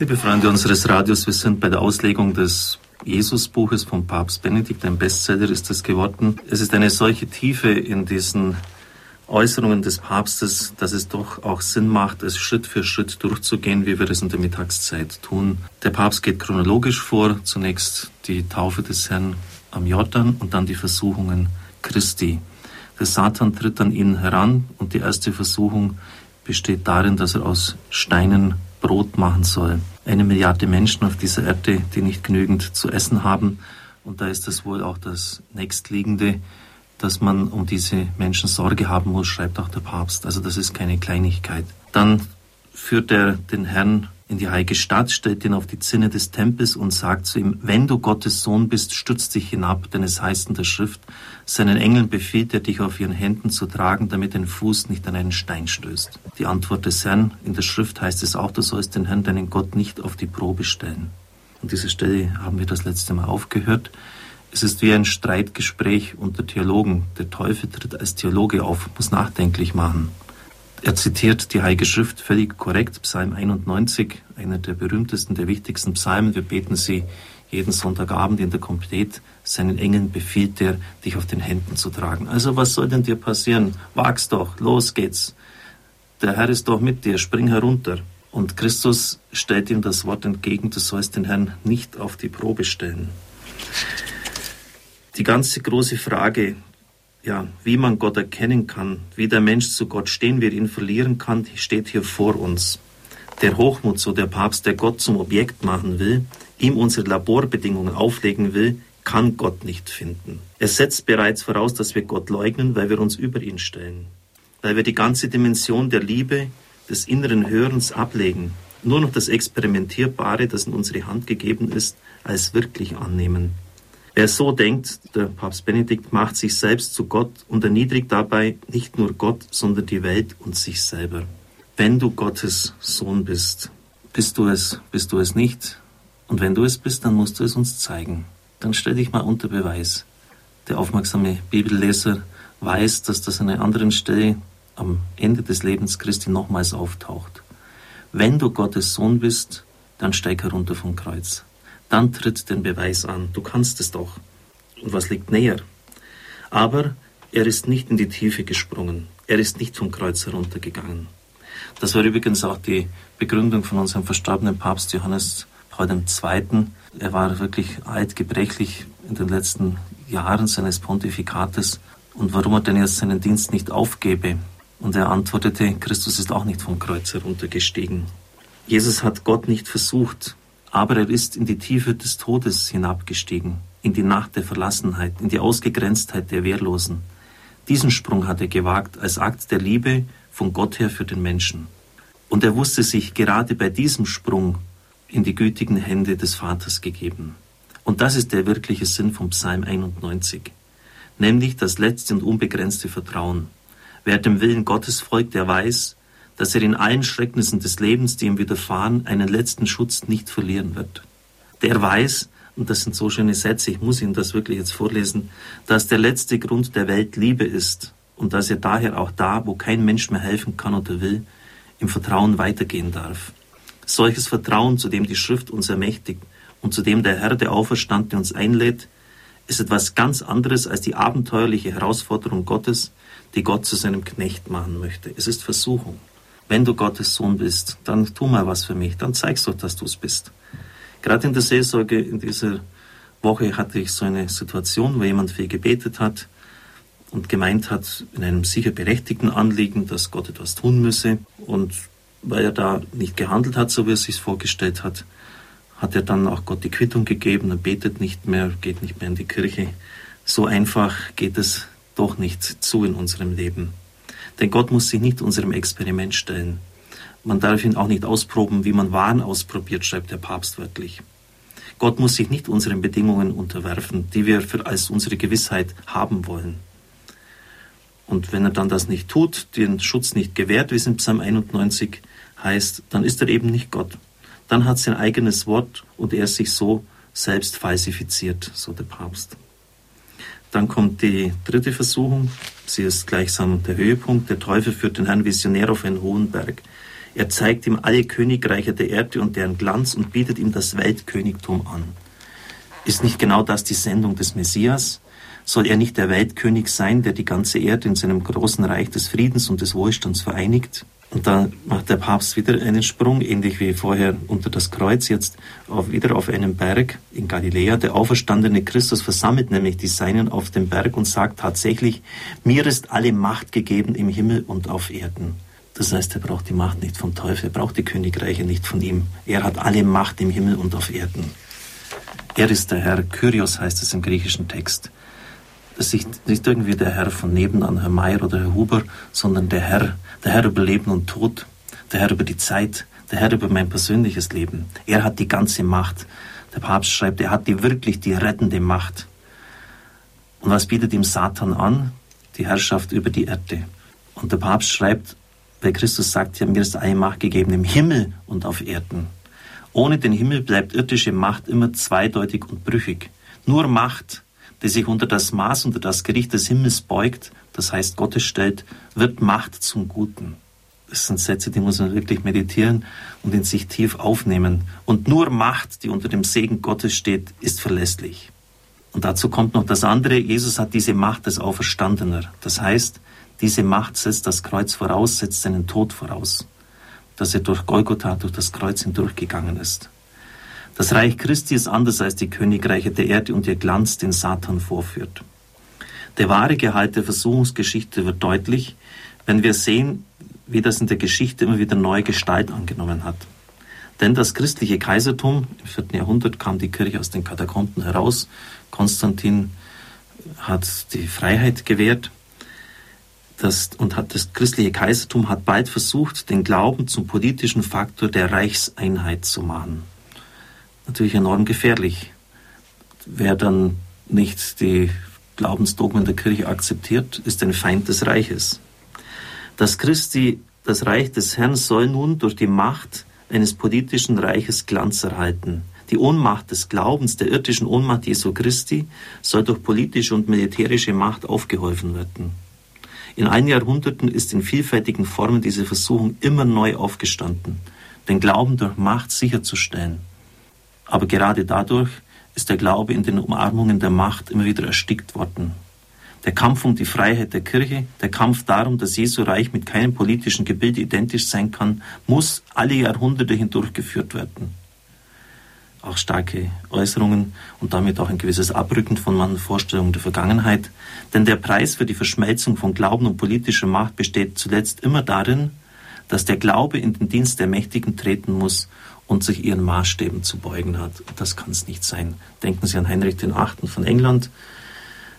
Liebe Freunde unseres Radios, wir sind bei der Auslegung des Jesusbuches von Papst Benedikt, ein Bestseller ist es geworden. Es ist eine solche Tiefe in diesen Äußerungen des Papstes, dass es doch auch Sinn macht, es Schritt für Schritt durchzugehen, wie wir es in der Mittagszeit tun. Der Papst geht chronologisch vor, zunächst die Taufe des Herrn am Jordan und dann die Versuchungen Christi. Der Satan tritt an ihn heran und die erste Versuchung besteht darin, dass er aus Steinen Brot machen soll. Eine Milliarde Menschen auf dieser Erde, die nicht genügend zu essen haben. Und da ist das wohl auch das nächstliegende, dass man um diese Menschen Sorge haben muss, schreibt auch der Papst. Also das ist keine Kleinigkeit. Dann führt er den Herrn in die heilige Stadt, stellt ihn auf die Zinne des Tempels und sagt zu ihm, wenn du Gottes Sohn bist, stürz dich hinab, denn es heißt in der Schrift, seinen Engeln befiehlt er dich auf ihren Händen zu tragen, damit dein Fuß nicht an einen Stein stößt. Die Antwort des Herrn, in der Schrift heißt es auch, du sollst den Herrn, deinen Gott, nicht auf die Probe stellen. Und diese Stelle haben wir das letzte Mal aufgehört. Es ist wie ein Streitgespräch unter Theologen. Der Teufel tritt als Theologe auf, muss nachdenklich machen. Er zitiert die Heilige Schrift völlig korrekt, Psalm 91, einer der berühmtesten, der wichtigsten Psalmen. Wir beten sie jeden Sonntagabend in der Komplett. Seinen Engeln befiehlt er, dich auf den Händen zu tragen. Also was soll denn dir passieren? Wag's doch, los geht's. Der Herr ist doch mit dir, spring herunter. Und Christus stellt ihm das Wort entgegen, du sollst den Herrn nicht auf die Probe stellen. Die ganze große Frage, ja, wie man Gott erkennen kann, wie der Mensch zu Gott stehen wird, ihn verlieren kann, steht hier vor uns. Der Hochmut, so der Papst, der Gott zum Objekt machen will, ihm unsere Laborbedingungen auflegen will, kann Gott nicht finden. Er setzt bereits voraus, dass wir Gott leugnen, weil wir uns über ihn stellen, weil wir die ganze Dimension der Liebe, des inneren Hörens ablegen, nur noch das Experimentierbare, das in unsere Hand gegeben ist, als wirklich annehmen. Wer so denkt, der Papst Benedikt macht sich selbst zu Gott und erniedrigt dabei nicht nur Gott, sondern die Welt und sich selber. Wenn du Gottes Sohn bist, bist du es, bist du es nicht. Und wenn du es bist, dann musst du es uns zeigen. Dann stell dich mal unter Beweis. Der aufmerksame Bibelleser weiß, dass das an einer anderen Stelle am Ende des Lebens Christi nochmals auftaucht. Wenn du Gottes Sohn bist, dann steig herunter vom Kreuz dann tritt den Beweis an. Du kannst es doch. Und was liegt näher? Aber er ist nicht in die Tiefe gesprungen. Er ist nicht vom Kreuz heruntergegangen. Das war übrigens auch die Begründung von unserem verstorbenen Papst Johannes Paul II. Er war wirklich alt, gebrechlich in den letzten Jahren seines Pontifikates. Und warum er denn jetzt seinen Dienst nicht aufgebe? Und er antwortete, Christus ist auch nicht vom Kreuz heruntergestiegen. Jesus hat Gott nicht versucht, aber er ist in die Tiefe des Todes hinabgestiegen, in die Nacht der Verlassenheit, in die Ausgegrenztheit der Wehrlosen. Diesen Sprung hat er gewagt als Akt der Liebe von Gott her für den Menschen. Und er wusste sich gerade bei diesem Sprung in die gütigen Hände des Vaters gegeben. Und das ist der wirkliche Sinn vom Psalm 91, nämlich das letzte und unbegrenzte Vertrauen. Wer dem Willen Gottes folgt, der weiß, dass er in allen Schrecknissen des Lebens, die ihm widerfahren, einen letzten Schutz nicht verlieren wird. Der weiß, und das sind so schöne Sätze, ich muss Ihnen das wirklich jetzt vorlesen, dass der letzte Grund der Welt Liebe ist und dass er daher auch da, wo kein Mensch mehr helfen kann oder will, im Vertrauen weitergehen darf. Solches Vertrauen, zu dem die Schrift uns ermächtigt und zu dem der Herr, der Auferstandene, uns einlädt, ist etwas ganz anderes als die abenteuerliche Herausforderung Gottes, die Gott zu seinem Knecht machen möchte. Es ist Versuchung wenn du Gottes Sohn bist, dann tu mal was für mich, dann zeigst du, dass du es bist. Gerade in der Seelsorge in dieser Woche hatte ich so eine Situation, wo jemand viel gebetet hat und gemeint hat, in einem sicher berechtigten Anliegen, dass Gott etwas tun müsse. Und weil er da nicht gehandelt hat, so wie er es sich vorgestellt hat, hat er dann auch Gott die Quittung gegeben, er betet nicht mehr, geht nicht mehr in die Kirche. So einfach geht es doch nicht zu in unserem Leben. Denn Gott muss sich nicht unserem Experiment stellen. Man darf ihn auch nicht ausproben, wie man Waren ausprobiert, schreibt der Papst wörtlich. Gott muss sich nicht unseren Bedingungen unterwerfen, die wir als unsere Gewissheit haben wollen. Und wenn er dann das nicht tut, den Schutz nicht gewährt, wie es in Psalm 91 heißt, dann ist er eben nicht Gott. Dann hat sein eigenes Wort und er sich so selbst falsifiziert, so der Papst. Dann kommt die dritte Versuchung. Sie ist gleichsam der Höhepunkt. Der Teufel führt den Herrn Visionär auf einen hohen Berg. Er zeigt ihm alle Königreiche der Erde und deren Glanz und bietet ihm das Weltkönigtum an. Ist nicht genau das die Sendung des Messias? Soll er nicht der Weltkönig sein, der die ganze Erde in seinem großen Reich des Friedens und des Wohlstands vereinigt? Und da macht der Papst wieder einen Sprung, ähnlich wie vorher unter das Kreuz, jetzt auf, wieder auf einem Berg in Galiläa. Der auferstandene Christus versammelt nämlich die Seinen auf dem Berg und sagt tatsächlich, mir ist alle Macht gegeben im Himmel und auf Erden. Das heißt, er braucht die Macht nicht vom Teufel, er braucht die Königreiche nicht von ihm. Er hat alle Macht im Himmel und auf Erden. Er ist der Herr, Kyrios heißt es im griechischen Text. Das ist nicht irgendwie der Herr von nebenan, Herr Mayer oder Herr Huber, sondern der Herr, der Herr über Leben und Tod, der Herr über die Zeit, der Herr über mein persönliches Leben. Er hat die ganze Macht. Der Papst schreibt, er hat die wirklich die rettende Macht. Und was bietet ihm Satan an? Die Herrschaft über die Erde. Und der Papst schreibt, weil Christus sagt ja, mir ist eine Macht gegeben im Himmel und auf Erden. Ohne den Himmel bleibt irdische Macht immer zweideutig und brüchig. Nur Macht, die sich unter das Maß, unter das Gericht des Himmels beugt, das heißt Gottes stellt, wird Macht zum Guten. Das sind Sätze, die muss man wirklich meditieren und in sich tief aufnehmen. Und nur Macht, die unter dem Segen Gottes steht, ist verlässlich. Und dazu kommt noch das andere. Jesus hat diese Macht als Auferstandener. Das heißt, diese Macht setzt das Kreuz voraus, setzt seinen Tod voraus. Dass er durch Golgotha, durch das Kreuz hindurchgegangen ist. Das Reich Christi ist anders als die Königreiche der Erde und ihr Glanz, den Satan vorführt. Der wahre Gehalt der Versuchungsgeschichte wird deutlich, wenn wir sehen, wie das in der Geschichte immer wieder neue Gestalt angenommen hat. Denn das christliche Kaisertum, im 4. Jahrhundert kam die Kirche aus den Katakomben heraus, Konstantin hat die Freiheit gewährt das, und hat das christliche Kaisertum hat bald versucht, den Glauben zum politischen Faktor der Reichseinheit zu machen natürlich enorm gefährlich. Wer dann nicht die Glaubensdogmen der Kirche akzeptiert, ist ein Feind des Reiches. Das Christi, das Reich des Herrn soll nun durch die Macht eines politischen Reiches Glanz erhalten. Die Ohnmacht des Glaubens, der irdischen Ohnmacht Jesu Christi, soll durch politische und militärische Macht aufgeholfen werden. In allen Jahrhunderten ist in vielfältigen Formen diese Versuchung immer neu aufgestanden, den Glauben durch Macht sicherzustellen. Aber gerade dadurch ist der Glaube in den Umarmungen der Macht immer wieder erstickt worden. Der Kampf um die Freiheit der Kirche, der Kampf darum, dass Jesu Reich mit keinem politischen Gebilde identisch sein kann, muss alle Jahrhunderte hindurch geführt werden. Auch starke Äußerungen und damit auch ein gewisses Abrücken von manchen Vorstellungen der Vergangenheit. Denn der Preis für die Verschmelzung von Glauben und politischer Macht besteht zuletzt immer darin, dass der Glaube in den Dienst der Mächtigen treten muss und sich ihren Maßstäben zu beugen hat. Das kann es nicht sein. Denken Sie an Heinrich VIII. von England.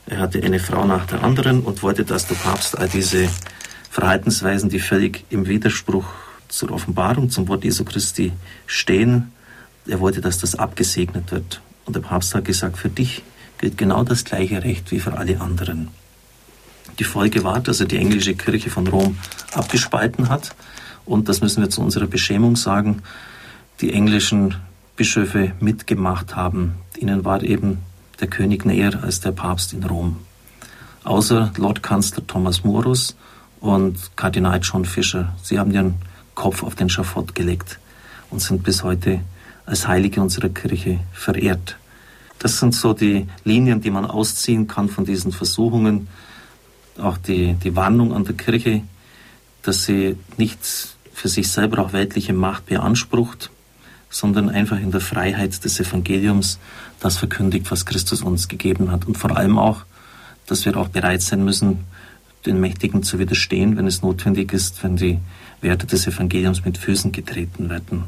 Er hatte eine Frau nach der anderen und wollte, dass der Papst all diese Verhaltensweisen, die völlig im Widerspruch zur Offenbarung, zum Wort Jesu Christi stehen, er wollte, dass das abgesegnet wird. Und der Papst hat gesagt, für dich gilt genau das gleiche Recht wie für alle anderen. Die Folge war, dass er die englische Kirche von Rom abgespalten hat. Und das müssen wir zu unserer Beschämung sagen, die englischen Bischöfe mitgemacht haben. Ihnen war eben der König näher als der Papst in Rom. Außer Lordkanzler Thomas Morus und Kardinal John Fisher. Sie haben ihren Kopf auf den Schafott gelegt und sind bis heute als Heilige unserer Kirche verehrt. Das sind so die Linien, die man ausziehen kann von diesen Versuchungen. Auch die, die Warnung an der Kirche, dass sie nicht für sich selber auch weltliche Macht beansprucht, sondern einfach in der Freiheit des Evangeliums das verkündigt, was Christus uns gegeben hat. Und vor allem auch, dass wir auch bereit sein müssen, den Mächtigen zu widerstehen, wenn es notwendig ist, wenn die Werte des Evangeliums mit Füßen getreten werden.